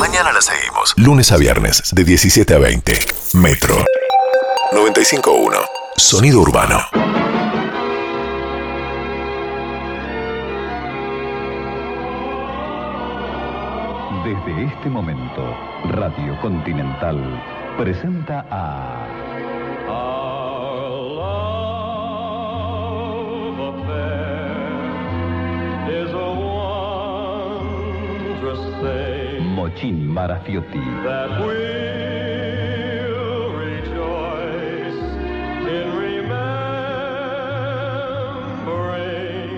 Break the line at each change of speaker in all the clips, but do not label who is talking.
Mañana la seguimos. Lunes a viernes, de 17 a 20. Metro 95.1. Sonido urbano.
Desde este momento, Radio Continental presenta a Mochín Marafiotti.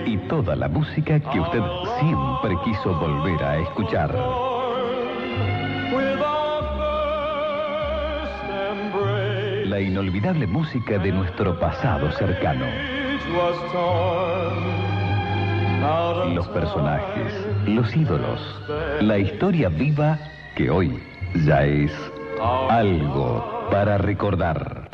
y toda la música que usted siempre quiso volver a escuchar. La inolvidable música de nuestro pasado cercano. Los personajes, los ídolos, la historia viva que hoy ya es algo para recordar.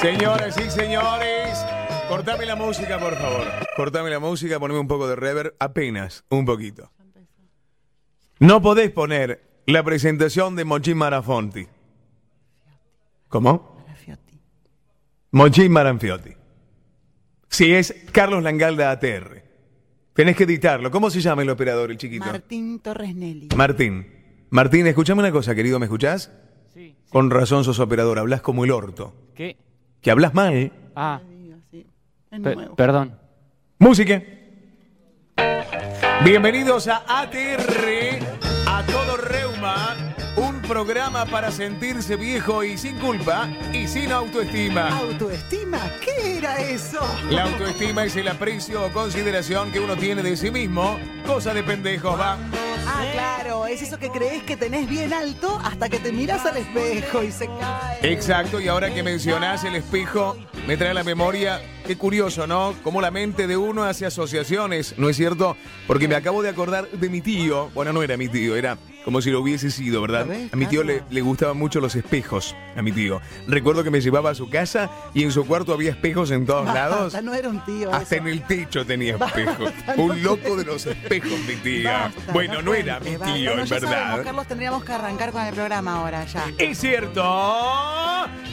Señoras y señores, cortame la música, por favor. Cortame la música, poneme un poco de reverb, apenas, un poquito. No podés poner la presentación de Mochín Marafonti. ¿Cómo? Mochín Maranfiotti. Si es Carlos Langalda ATR. Tenés que editarlo. ¿Cómo se llama el operador, el chiquito?
Martín Torres Nelly.
Martín. Martín, escúchame una cosa, querido, ¿me escuchás?
Sí.
Con razón sos operador, hablas como el orto.
¿Qué?
Que hablas mal.
Ah, pe-
nuevo.
perdón.
Música. Bienvenidos a ATR, a todo reuma, programa para sentirse viejo y sin culpa y sin autoestima.
¿Autoestima? ¿Qué era eso?
La autoestima es el aprecio o consideración que uno tiene de sí mismo, cosa de pendejos, va.
Ah, claro, es eso que crees que tenés bien alto hasta que te miras al espejo y se cae.
Exacto, y ahora que mencionás el espejo, me trae a la memoria, qué curioso, ¿no? Cómo la mente de uno hace asociaciones, ¿no es cierto? Porque me acabo de acordar de mi tío, bueno, no era mi tío, era como si lo hubiese sido, ¿verdad?
¿Lo ves,
A mi tío le, le gustaban mucho los espejos, a mi tío. Recuerdo que me llevaba a su casa y en su cuarto había espejos en todos lados.
Basta, no era un tío
Hasta
eso.
en el techo tenía
Basta,
espejos. Un loco de los espejos, mi tía.
Basta,
Bueno, no era mi tío,
Bueno,
en
ya
verdad.
sabemos, Carlos, tendríamos que arrancar con el programa ahora ya.
Es cierto.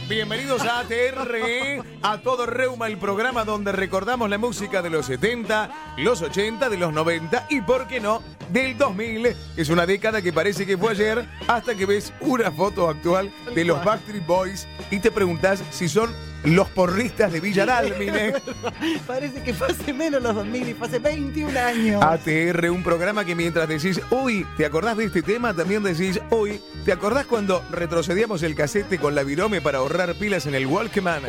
Bienvenidos a ATR, a todo Reuma, el programa donde recordamos la música de los 70, los 80, de los 90 y, por qué no, del 2000, que es una década que parece que fue ayer, hasta que ves una foto actual de los Backstreet Boys y te preguntas si son los porristas de Villa Dálmine.
Parece que fue hace menos los 2000 y fue hace 21 años.
ATR, un programa que mientras decís, uy, ¿te acordás de este tema? También decís, uy, ¿te acordás cuando retrocedíamos el casete con la virome para ahorrar pilas en el Walkman?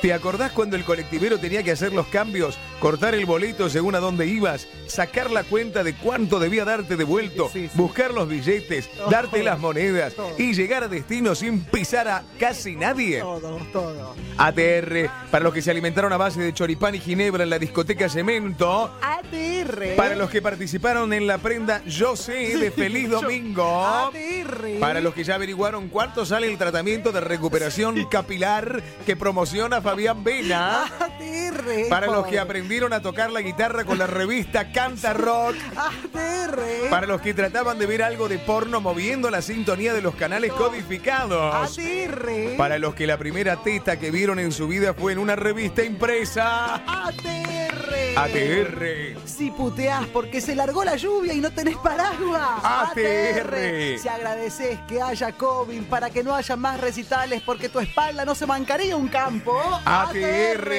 ¿Te acordás cuando el colectivero tenía que hacer los cambios, cortar el boleto según a dónde ibas, sacar la cuenta de cuánto debía darte devuelto,
Sí, sí.
buscar los billetes,
Todo.
darte las monedas
Todo.
y llegar a destino sin pisar a casi nadie?
Todo, todo.
ATR, para los que se alimentaron a base de choripán y ginebra en la discoteca Cemento,
ATR.
para los que participaron en la prenda Yo sé de Feliz Domingo.
ATR.
Para los que ya averiguaron cuánto sale el tratamiento de recuperación capilar que promociona Fabián Vena.
ATR.
Para los que
joder.
Aprendieron a tocar la guitarra con la revista Canta Rock.
ATR.
Para los que trataban de ver algo de porno moviendo la sintonía de los canales codificados.
ATR.
Para los que la primera teta que vieron en su vida fue en una revista impresa.
ATR.
ATR.
Si puteás porque se largó la lluvia y no tenés paraguas.
ATR.
Si agradeces que haya COVID para que no haya más recitales porque tu espalda no se mancaría un campo.
ATR.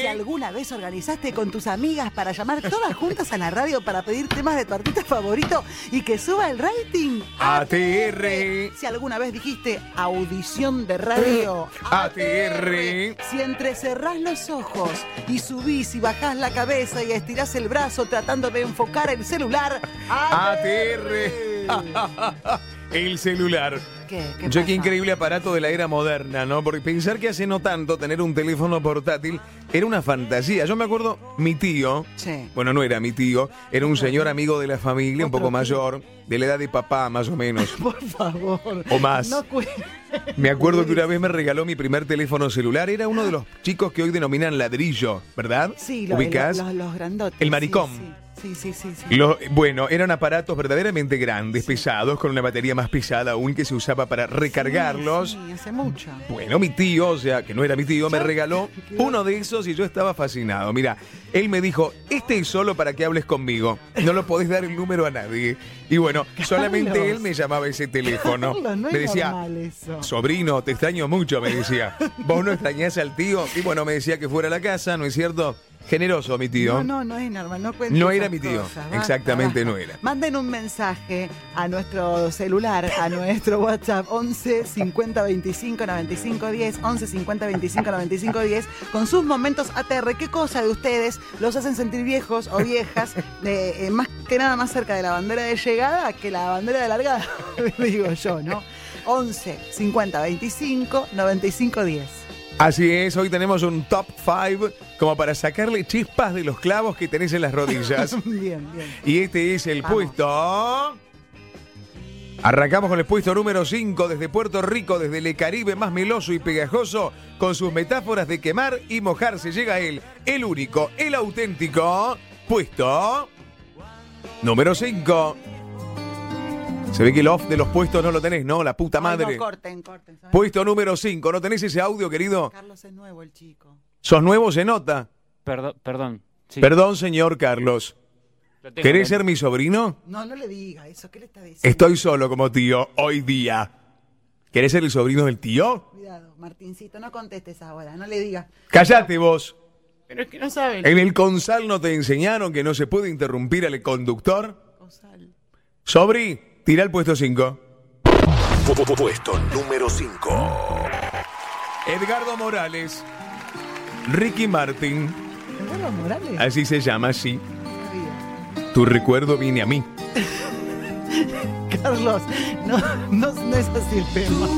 Si alguna vez organizaste con tus amigas para llamar todas juntas a la radio para pedir temas de tu artista favorito y que suba el rating.
ATR.
Si alguna vez dijiste audición de radio.
ATR.
Si entrecerrás los ojos y subís y bajás la cabeza y estirás el brazo tratando de enfocar el celular.
ATR. El celular.
¿Qué? ¿Qué
Yo qué increíble aparato de la era moderna, ¿no? Porque pensar que hace no tanto tener un teléfono portátil era una fantasía. Yo me acuerdo, mi tío,
Sí.
bueno, no era mi tío, era un señor amigo de la familia, un poco
tío.
mayor, de la edad de papá más o menos.
Por favor.
O más.
No
Me acuerdo que una vez me regaló mi primer teléfono celular. Era uno de los chicos que hoy denominan ladrillo, ¿verdad?
Sí, lo-
¿Ubicás?
lo- los, los grandotes.
El maricón.
Sí, Sí, sí, sí. sí.
Lo- bueno, eran aparatos verdaderamente grandes, pesados, con una batería más pesada aún que se usaba para recargarlos.
Sí, sí, hace mucho.
Bueno, mi tío, o sea, que no era mi tío, me regaló uno de esos y yo estaba fascinado. Mira, él me dijo, este es solo para que hables conmigo. No lo podés dar el número a nadie. Y bueno, solamente él me llamaba ese teléfono.
Carlos, no es
me decía,
eso.
sobrino, te extraño mucho, me decía. ¿Vos no extrañás al tío? Y bueno, me decía que fuera a la casa, ¿no es cierto? Generoso, mi tío.
No, no, no es normal. No,
No era mi tío.
cosas, basta,
Exactamente
basta.
no era.
Manden un mensaje a nuestro celular, a nuestro WhatsApp 11 50 25 95 10, 11 50 25 95 10, con sus momentos ATR. ¿Qué cosa de ustedes los hacen sentir viejos o viejas? de, eh, más que nada más cerca de la bandera de llegada que la bandera de largada, digo yo, ¿no? 11 50 25 95 10.
Así es, hoy tenemos un top 5 como para sacarle chispas de los clavos que tenés en las rodillas.
Bien, bien.
Y este es el
Vamos.
puesto. Arrancamos con el puesto número 5 desde Puerto Rico, desde el Caribe más meloso y pegajoso, con sus metáforas de quemar y mojarse. Llega él, el único, el auténtico, puesto número 5. Se ve que el off de los puestos no lo tenés, ¿no? La puta
Ay,
madre.
no, corten, corten.
Puesto número 5. ¿No tenés ese audio, querido?
Carlos es nuevo, el chico.
¿Sos nuevo? Se nota.
Perdón, perdón. Sí,
Perdón, señor Carlos. ¿Querés ser mi sobrino?
No, no le diga eso. ¿Qué le está diciendo?
Estoy solo como tío hoy día. ¿Querés ser el sobrino del tío?
Cuidado, Martincito, no contestes ahora. No le diga.
Cállate vos.
Pero es que no sabe.
En el Consal no te enseñaron que no se puede interrumpir al conductor.
Cosal.
Sobri, tira el puesto 5.
Pu- pu- Puesto número 5.
Edgardo Morales. Ricky Martin. Así se llama, sí. Tu recuerdo viene a mí.
Carlos, no, no, no es así el tema.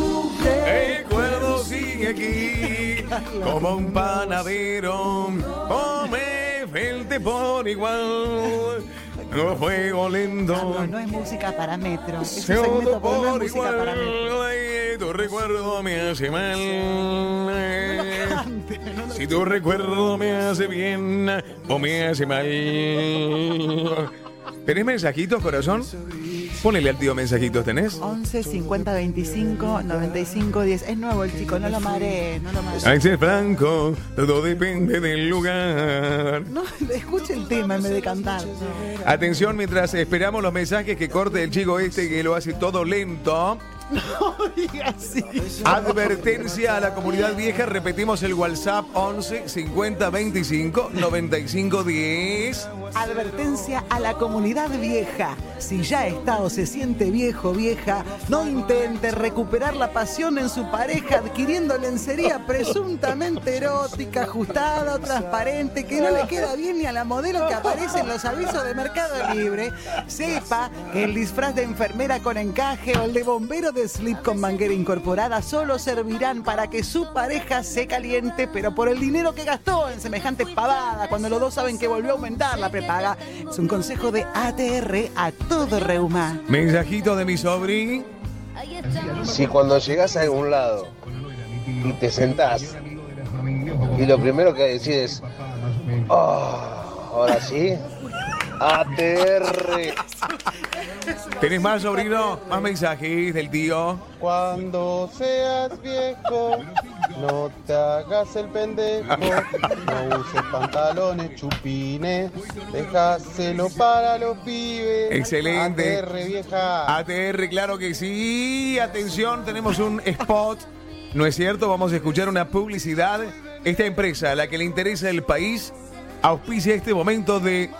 El recuerdo sigue aquí como un panadero. Come velte por igual. No fuego lento.
Carlos, no es música para metro. Es un segmento, pero no es música para metro.
igual. Ay, Tu recuerdo me hace mal.
Cante, no lo-
Si tu recuerdo me hace bien o me hace mal. ¿Tenés mensajitos, corazón? Ponele al tío mensajitos, ¿tenés?
11 50 25 95 10. Es nuevo el chico, no lo marees, no lo marees.
Axel Franco, todo depende del lugar.
No, escuche el tema en vez de cantar.
Atención mientras esperamos los mensajes que corte el chico este que lo hace todo lento.
No así.
Advertencia a la comunidad vieja, repetimos el WhatsApp 11 50 25 95 10.
Advertencia a la comunidad vieja. Si ya está o se siente viejo vieja, no intente recuperar la pasión en su pareja adquiriendo lencería presuntamente erótica, ajustada o transparente, que no le queda bien ni a la modelo que aparece en los avisos de Mercado Libre. Sepa que el disfraz de enfermera con encaje o el de bombero de slip con manguera incorporada solo servirán para que su pareja se caliente, pero por el dinero que gastó en semejante pavada, cuando los dos saben que volvió a aumentar la prepaga. Es un consejo de ATR a todo reuma.
Mensajito de mi sobrín.
Si cuando llegas a algún lado y te sentás y lo primero que decís es, "Ah, ahora sí, ATR.
¿Tenés más, sobrino? Más mensajes del tío.
Cuando seas viejo, no te hagas el pendejo, no uses pantalones chupines, dejáselo para los pibes.
Excelente.
ATR vieja.
ATR, claro que sí. Atención, tenemos un spot. ¿No es cierto? Vamos a escuchar una publicidad. Esta empresa, a la que le interesa el país, auspicia este momento de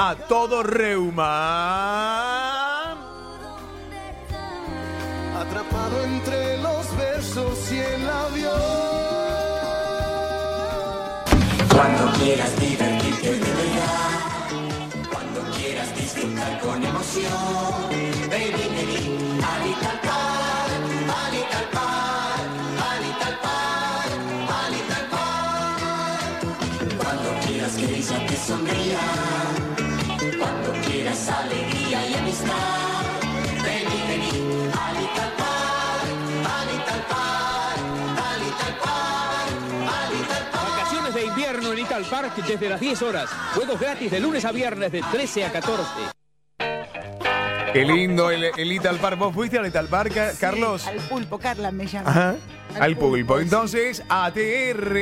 A Todo Reuma.
Atrapado entre los versos y el avión.
Cuando quieras divertirte de verdad, cuando quieras disfrutar con emoción, Park
desde las 10 horas. Juegos gratis de lunes a viernes de 13 a 14.
Qué lindo el, el Ital Park. ¿Vos fuiste al Ital Park, Ca- Carlos?
Al pulpo, Carla me llama.
Ajá.
Al
Al pulpo.
pulpo, sí.
Entonces, ATR.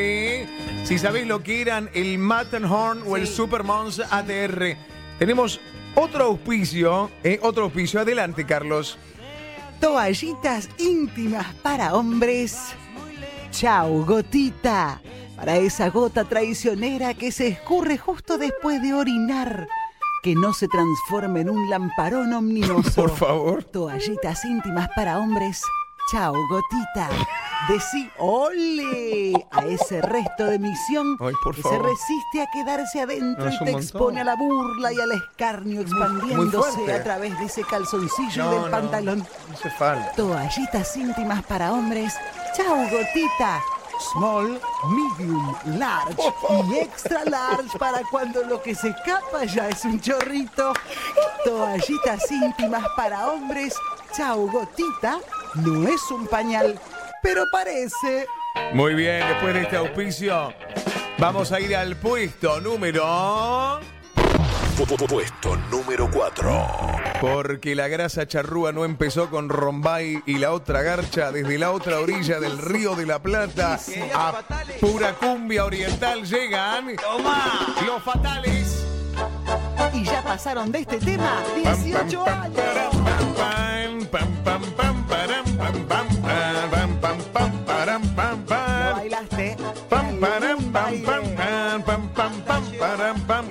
Si sabéis lo que eran el Matterhorn o el
Sí.
Supermons ATR. Tenemos otro auspicio. ¿eh? Otro auspicio. Adelante, Carlos.
Toallitas íntimas para hombres. Chau, gotita. Para esa gota traicionera que se escurre justo después de orinar. Que no se transforme en un lamparón omnimoso.
Por favor.
Toallitas íntimas para hombres. Chau, gotita. Decí ole a ese resto de misión
Ay, por
que
favor.
se resiste a quedarse adentro
No,
y te
montón.
expone a la burla y al escarnio expandiéndose a través de ese calzoncillo
No,
del
no.
pantalón.
No hace falta.
Toallitas íntimas para hombres. Chau, gotita. Small, medium, large y extra large para cuando lo que se escapa ya es un chorrito. Toallitas íntimas para hombres. Chau, gotita. No es un pañal, pero parece.
Muy bien, después de este auspicio, vamos a ir al puesto número.
Puesto número 4.
Porque la grasa charrúa no empezó con Rombay y la otra garcha desde la otra orilla del río de la Plata a pura cumbia oriental llegan los fatales.
Y ya pasaron de este tema
Pam, pam,
18
pam,
años.
param, pam, pam, pam, pam, param, pam, pam, pam, pam, pam, param, pam,
¿Lo
pam.
bailaste?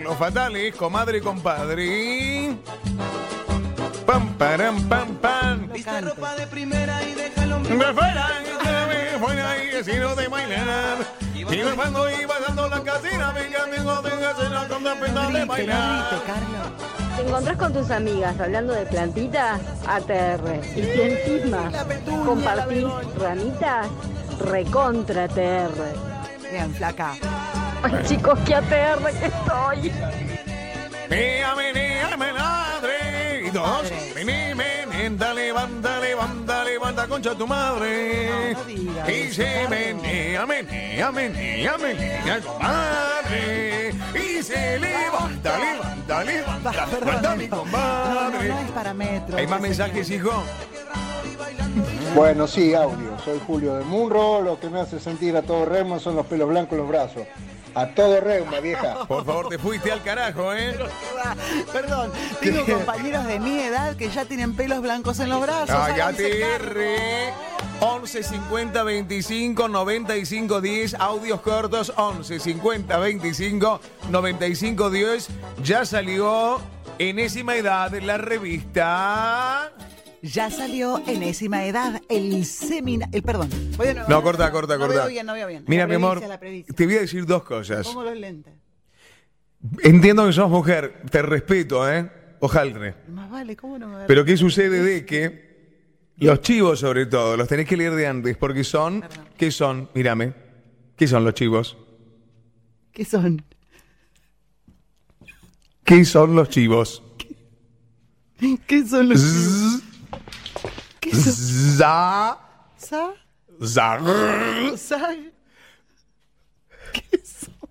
Los fatales, comadre, compadre. Pam, param, pam, pam.
No cante.
Me fuera, me fuera y vecino de bailar. Y cuando iba dando la casina, venga, amigo, venga, se la con la pena de bailar.
Te encontrás con tus amigas hablando de plantitas, ATR. Y si encima compartís ramitas, recontra ATR.
Bien, flaca.
Ay chicos, qué ATR que estoy.
Mea, menea, menadre. Dos,
Madre.
vení, menenta, levanta, levanta, levanta, concha tu madre.
No, no digas
Y se menea, menea, menea, menea, comadre. Y se levanta, levanta, levanta,
perdón,
levanta, mi
no, no, no es para metro.
¿Hay más mensajes,
señor.
hijo?
Bueno, sí, audio. Soy Julio de Munro. Lo que me hace sentir a todo reuma son los pelos blancos en los brazos. A todo reuma, vieja.
Por favor, te fuiste al carajo, ¿eh?
Perdón, tengo compañeros de mi edad que ya tienen pelos blancos en los brazos.
Ay,
háganse cargo.
ATR 11 50 25 95 10 audios cortos 11 50 25 95 10 ya salió enésima edad la revista
Ya salió enésima edad el semina... El, perdón. Voy de nuevo.
no corta corta
No
corta
veo bien, no veo bien.
mira mi amor te voy a decir dos cosas
Pongo los lentes.
entiendo que sos mujer te respeto eh ojalá
Más vale, ¿cómo no me va a-
pero qué sucede de que los chivos sobre todo los tenés que leer de antes porque son
Perdón.
qué son mírame qué son los chivos
¿Qué son?
qué son los chivos
¿Qué son los chivos?
Sa.
Sa.
Sar.
Sar.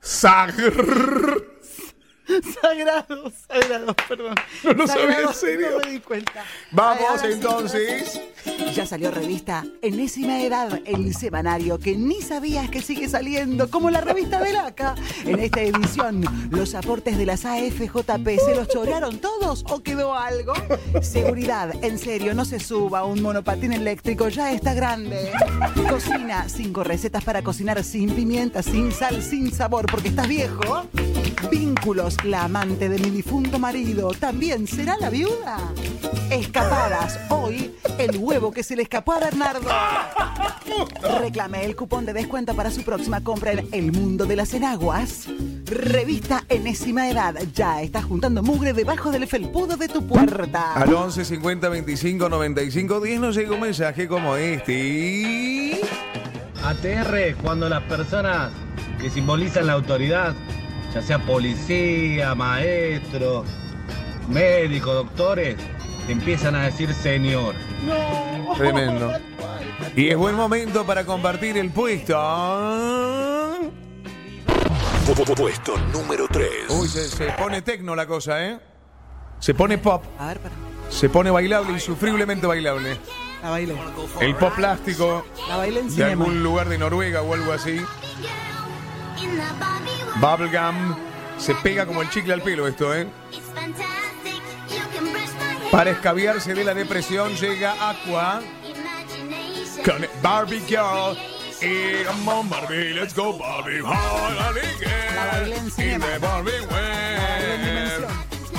Sar.
Sagrados, sagrados, perdón.
No lo sabía, en serio.
No me di cuenta.
Vamos
Ay,
entonces.
sí. Ya salió revista Enésima Edad, el semanario que ni sabías que sigue saliendo, como la revista del ACA. En esta edición, los aportes de las AFJP, ¿se los chorearon todos o quedó algo? Seguridad, en serio, no se suba un monopatín eléctrico, ya está grande. Cocina, cinco recetas para cocinar sin pimienta, sin sal, sin sabor, porque estás viejo. Vínculos, la amante de mi difunto marido, ¿también será la viuda? Escapadas, hoy el huevo que se le escapó a Bernardo. Reclame el cupón de descuento para su próxima compra en El Mundo de las Enaguas. Revista Enésima Edad, ya está juntando mugre debajo del felpudo de tu puerta.
Al 11 50 25 95 10 nos llega un mensaje como este.
ATR cuando las personas que simbolizan la autoridad, ya sea policía, maestro, médico, doctores, te empiezan a decir señor.
Tremendo. Y es buen momento para compartir el puesto.
Puesto número 3.
Uy, se, se pone tecno la cosa, ¿eh? Se pone pop.
A ver, para.
Se pone bailable, insufriblemente bailable.
La bailé.
El pop plástico
La bailé en
de
cinema.
algún lugar de Noruega o algo así. Bubblegum. Se pega como el chicle al pelo esto, ¿eh? Para escabiarse de la depresión llega Aqua con Barbie Girl. Y come on Barbie, let's go Barbie. Girl,
La
Barbie.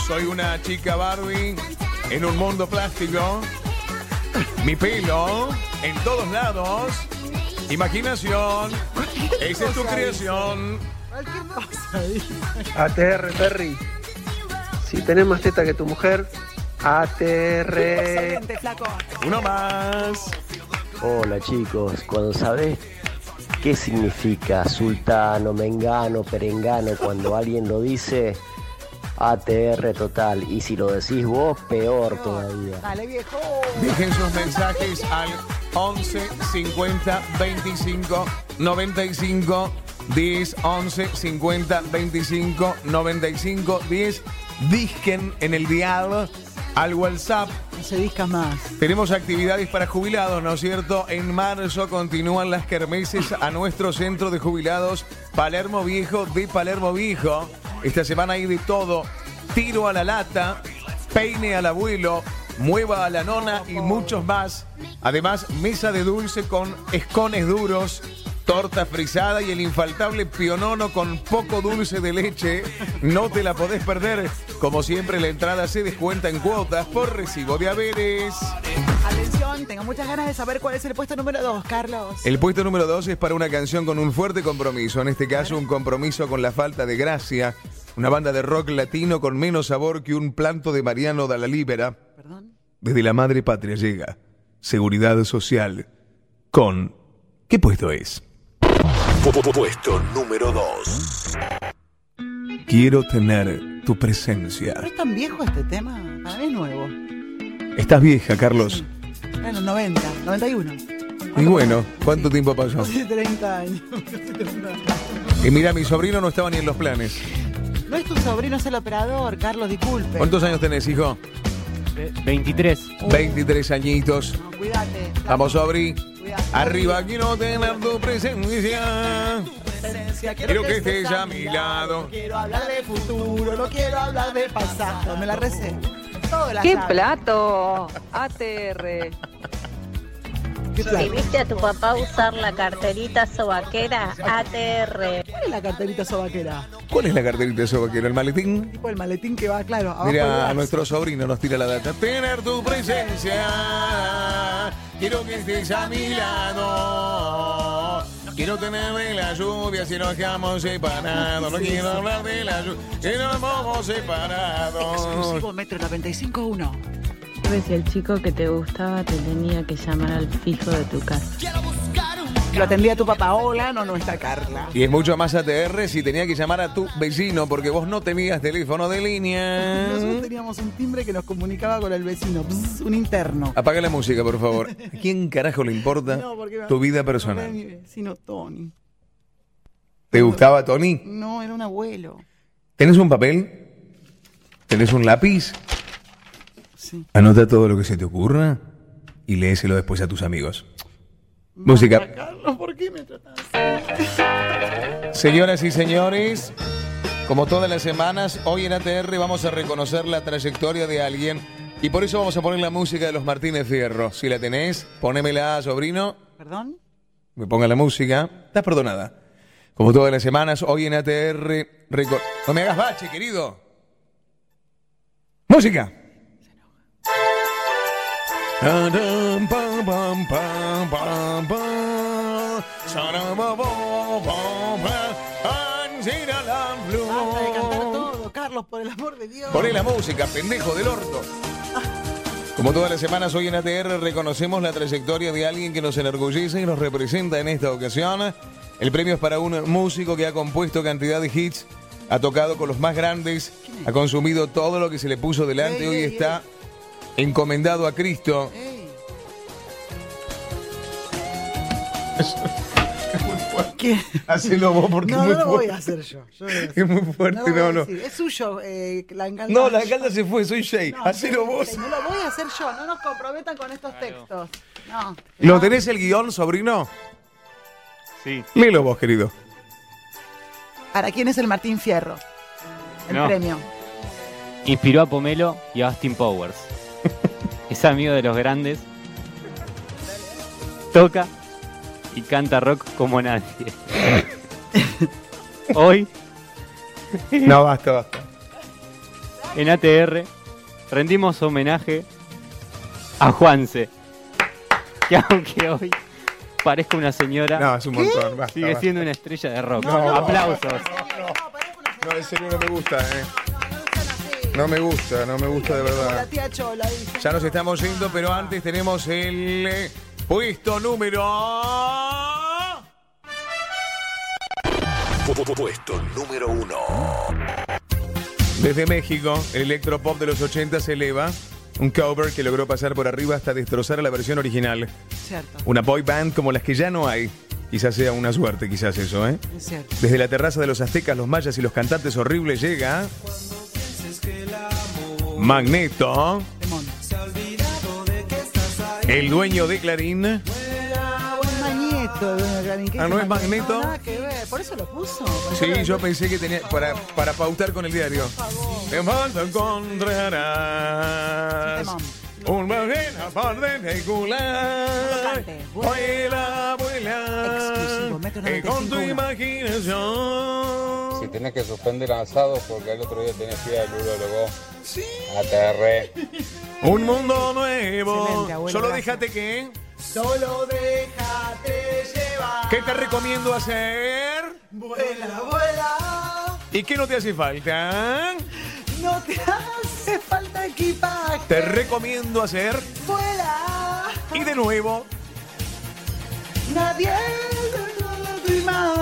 Soy una chica Barbie en un mundo plástico. Mi pelo en todos lados. Imaginación. Esa es tu creación.
Cualquier.
ATR, Perry. Si tenés más teta que tu mujer, ATR.
Excelente, flaco.
Uno más.
Hola chicos, cuando sabés qué significa sultano, mengano, perengano, cuando alguien lo dice, ATR total. Y si lo decís vos, peor todavía.
Dale, viejo.
Dejen sus mensajes al 11 50 25 95 10 11 50 25 95 10 disquen en el dial al WhatsApp
No se discas más.
tenemos actividades para jubilados, ¿no es cierto? En marzo continúan las kermeses a nuestro centro de jubilados Palermo Viejo de Palermo Viejo. Esta semana hay de todo. Tiro a la lata, peine al abuelo, mueva a la nona y muchos más. Además, mesa de dulce con escones duros, torta frisada y el infaltable pionono con poco dulce de leche. No te la podés perder. Como siempre, la entrada se descuenta en cuotas por recibo de haberes.
Atención, tengo muchas ganas de saber cuál es el puesto número 2, Carlos.
El puesto número dos es para una canción con un fuerte compromiso. En este caso, un compromiso con la falta de gracia. Una banda de rock latino con menos sabor que un planto de Mariano da la Libera.
¿Perdón?
Desde la madre patria llega. Seguridad social. Con. ¿Qué puesto es?
Puesto número 2.
Quiero tener tu presencia.
¿No es tan viejo este tema? Para mí es nuevo.
Estás vieja, Carlos.
En los 90, 91.
Y bueno, ¿cuánto tiempo pasó?
Casi 30 años. casi 30 años.
Y mira, mi sobrino no estaba ni en los planes.
No es tu sobrino, es el operador, Carlos, disculpe.
¿Cuántos años tenés, hijo?
Eh, 23.
23 añitos.
No, cuídate.
Vamos, sobri. Arriba quiero tener tu presencia. Quiero que estés a mi lado.
No quiero hablar de futuro, no quiero hablar de pasado. Me la recé. Todo la
¡Qué
sabe.
plato! ATR.
¿Qué
Si viste a tu papá usar la carterita sobaquera, ATR.
¿Cuál es la carterita sobaquera?
¿Cuál es la carterita de sobaquero? ¿El maletín?
Tipo el maletín que va, claro, abajo
Mira,
brazo.
nuestro sobrino nos tira la data. Tener tu presencia. Quiero que estés a mi lado. Quiero tener de la lluvia si nos quedamos separados. No quiero hablar de la lluvia si nos vamos separados.
Exclusivo Metro 95.1.
Si el chico que te gustaba te tenía que llamar al fijo de tu casa.
Lo atendía tu papá. Hola, no, no está Carla.
Y es mucho más ATR si tenía que llamar a tu vecino porque vos no tenías teléfono de línea.
Nosotros teníamos un timbre que nos comunicaba con el vecino, Bzz, un interno.
Apaga la música, por favor. ¿A quién carajo le importa
No,
tu vida personal?
mi vecino Tony.
¿Te gustaba Tony?
No, era un abuelo.
¿Tenés un papel? ¿Tenés un lápiz?
Sí.
Anota todo lo que se te ocurra y léeselo después a tus amigos. Música.
Carlos, ¿por qué me tratas
Señoras y señores, como todas las semanas, hoy en ATR vamos a reconocer la trayectoria de alguien y por eso vamos a poner la música de los Martínez Fierro. Si la tenés, ponémela, sobrino.
¿Perdón?
Me ponga la música. Estás perdonada. Como todas las semanas, hoy en ATR. reco- No me hagas bache, querido. Música.
Por el amor de Dios.
Poné la música, pendejo del orto. Como todas las semanas, hoy en ATR reconocemos la trayectoria de alguien que nos enorgullece y nos representa en esta ocasión. El premio es para un músico que ha compuesto cantidad de hits, ha tocado con los más grandes, ha consumido todo lo que se le puso delante
Ey,
hoy
ey,
está encomendado a Cristo.
¿Qué?
Hacelo vos porque
No,
es muy
no lo voy a hacer yo. Yo voy a
Es muy fuerte, no, no.
Es suyo, eh, la engalda.
No, la alcalde se fue, soy Jay.
No,
Hacelo
no,
vos.
No lo voy a hacer yo, no nos comprometan con estos textos. No.
¿Lo tenés el guion, sobrino?
Sí.
Léelo vos, querido.
¿Para quién es el Martín Fierro? El
No.
premio.
Inspiró a Pomelo y a Austin Powers. Es amigo de los grandes. Toca y canta rock como nadie. Hoy,
No, basta, basta.
en ATR, rendimos homenaje a Juanse. Que aunque hoy parezca una señora,
No, es un montón. Basta,
sigue
basta.
siendo una estrella de rock.
No, no,
Aplausos.
No, en serio no me gusta, eh. No me gusta, no me gusta de verdad.
tía Chola dice.
Ya nos estamos yendo, pero antes tenemos el eh, puesto número.
Puesto número uno.
Desde México, el electropop de los 80 se eleva. Un cover que logró pasar por arriba hasta destrozar a la versión original.
Cierto,
Una boy band como las que ya no hay. Quizás sea una suerte, quizás eso, ¿eh?
es cierto.
Desde la terraza de los aztecas, los mayas y los cantantes horribles llega. Magneto. El dueño de Clarín.
Magneto, Doña Clarín. ¿qué
Ah, ¿no es Magneto?
Nada que ver. Por eso lo puso. Por eso
Sí,
lo-
yo pensé que tenía. Para, para pautar con el diario. Te vas a encontrarás. Un magena particular.
cante.
Vuela, vuela. Que con tu
95.1.
imaginación.
Si tenés que suspender asado porque el otro día tenés que ir al urólogo. ATR.
Un mundo nuevo.
Abuelo,
Solo
gracias.
déjate que.
Solo déjate llevar.
¿Qué te recomiendo hacer?
Vuela, vuela.
¿Y qué no te hace falta?
No te hace falta equipaje.
Te recomiendo hacer.
Vuela.
Y de nuevo,
Nadie.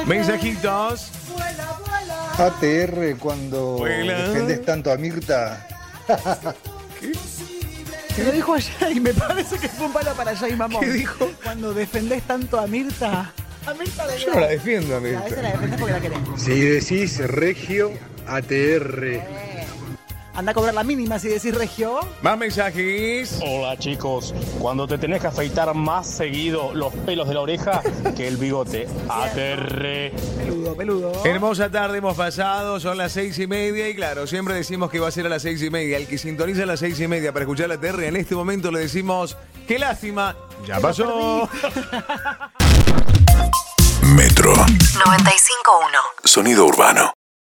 Mensajitos.
Vuela, vuela.
ATR cuando
Vuela.
defendés tanto a Mirta.
Se lo dijo allá y me parece que fue un palo para allá y mamón.
¿Qué dijo?
Cuando defendés tanto a Mirta. A Mirta de
Yo no la defiendo,
A veces la defendés porque la querés.
Si decís Regio, ATR.
Anda a cobrar la mínima si decís regio.
Más mensajes.
Hola chicos, cuando te tenés que afeitar más seguido los pelos de la oreja que el bigote. Aterre.
Peludo, peludo.
Hermosa tarde hemos pasado, son las seis y media y claro, siempre decimos que va a ser a las seis y media. El que sintoniza a las seis y media para escuchar la TR, en este momento le decimos, qué lástima, ya pasó.
Metro.
95.1.
Sonido urbano.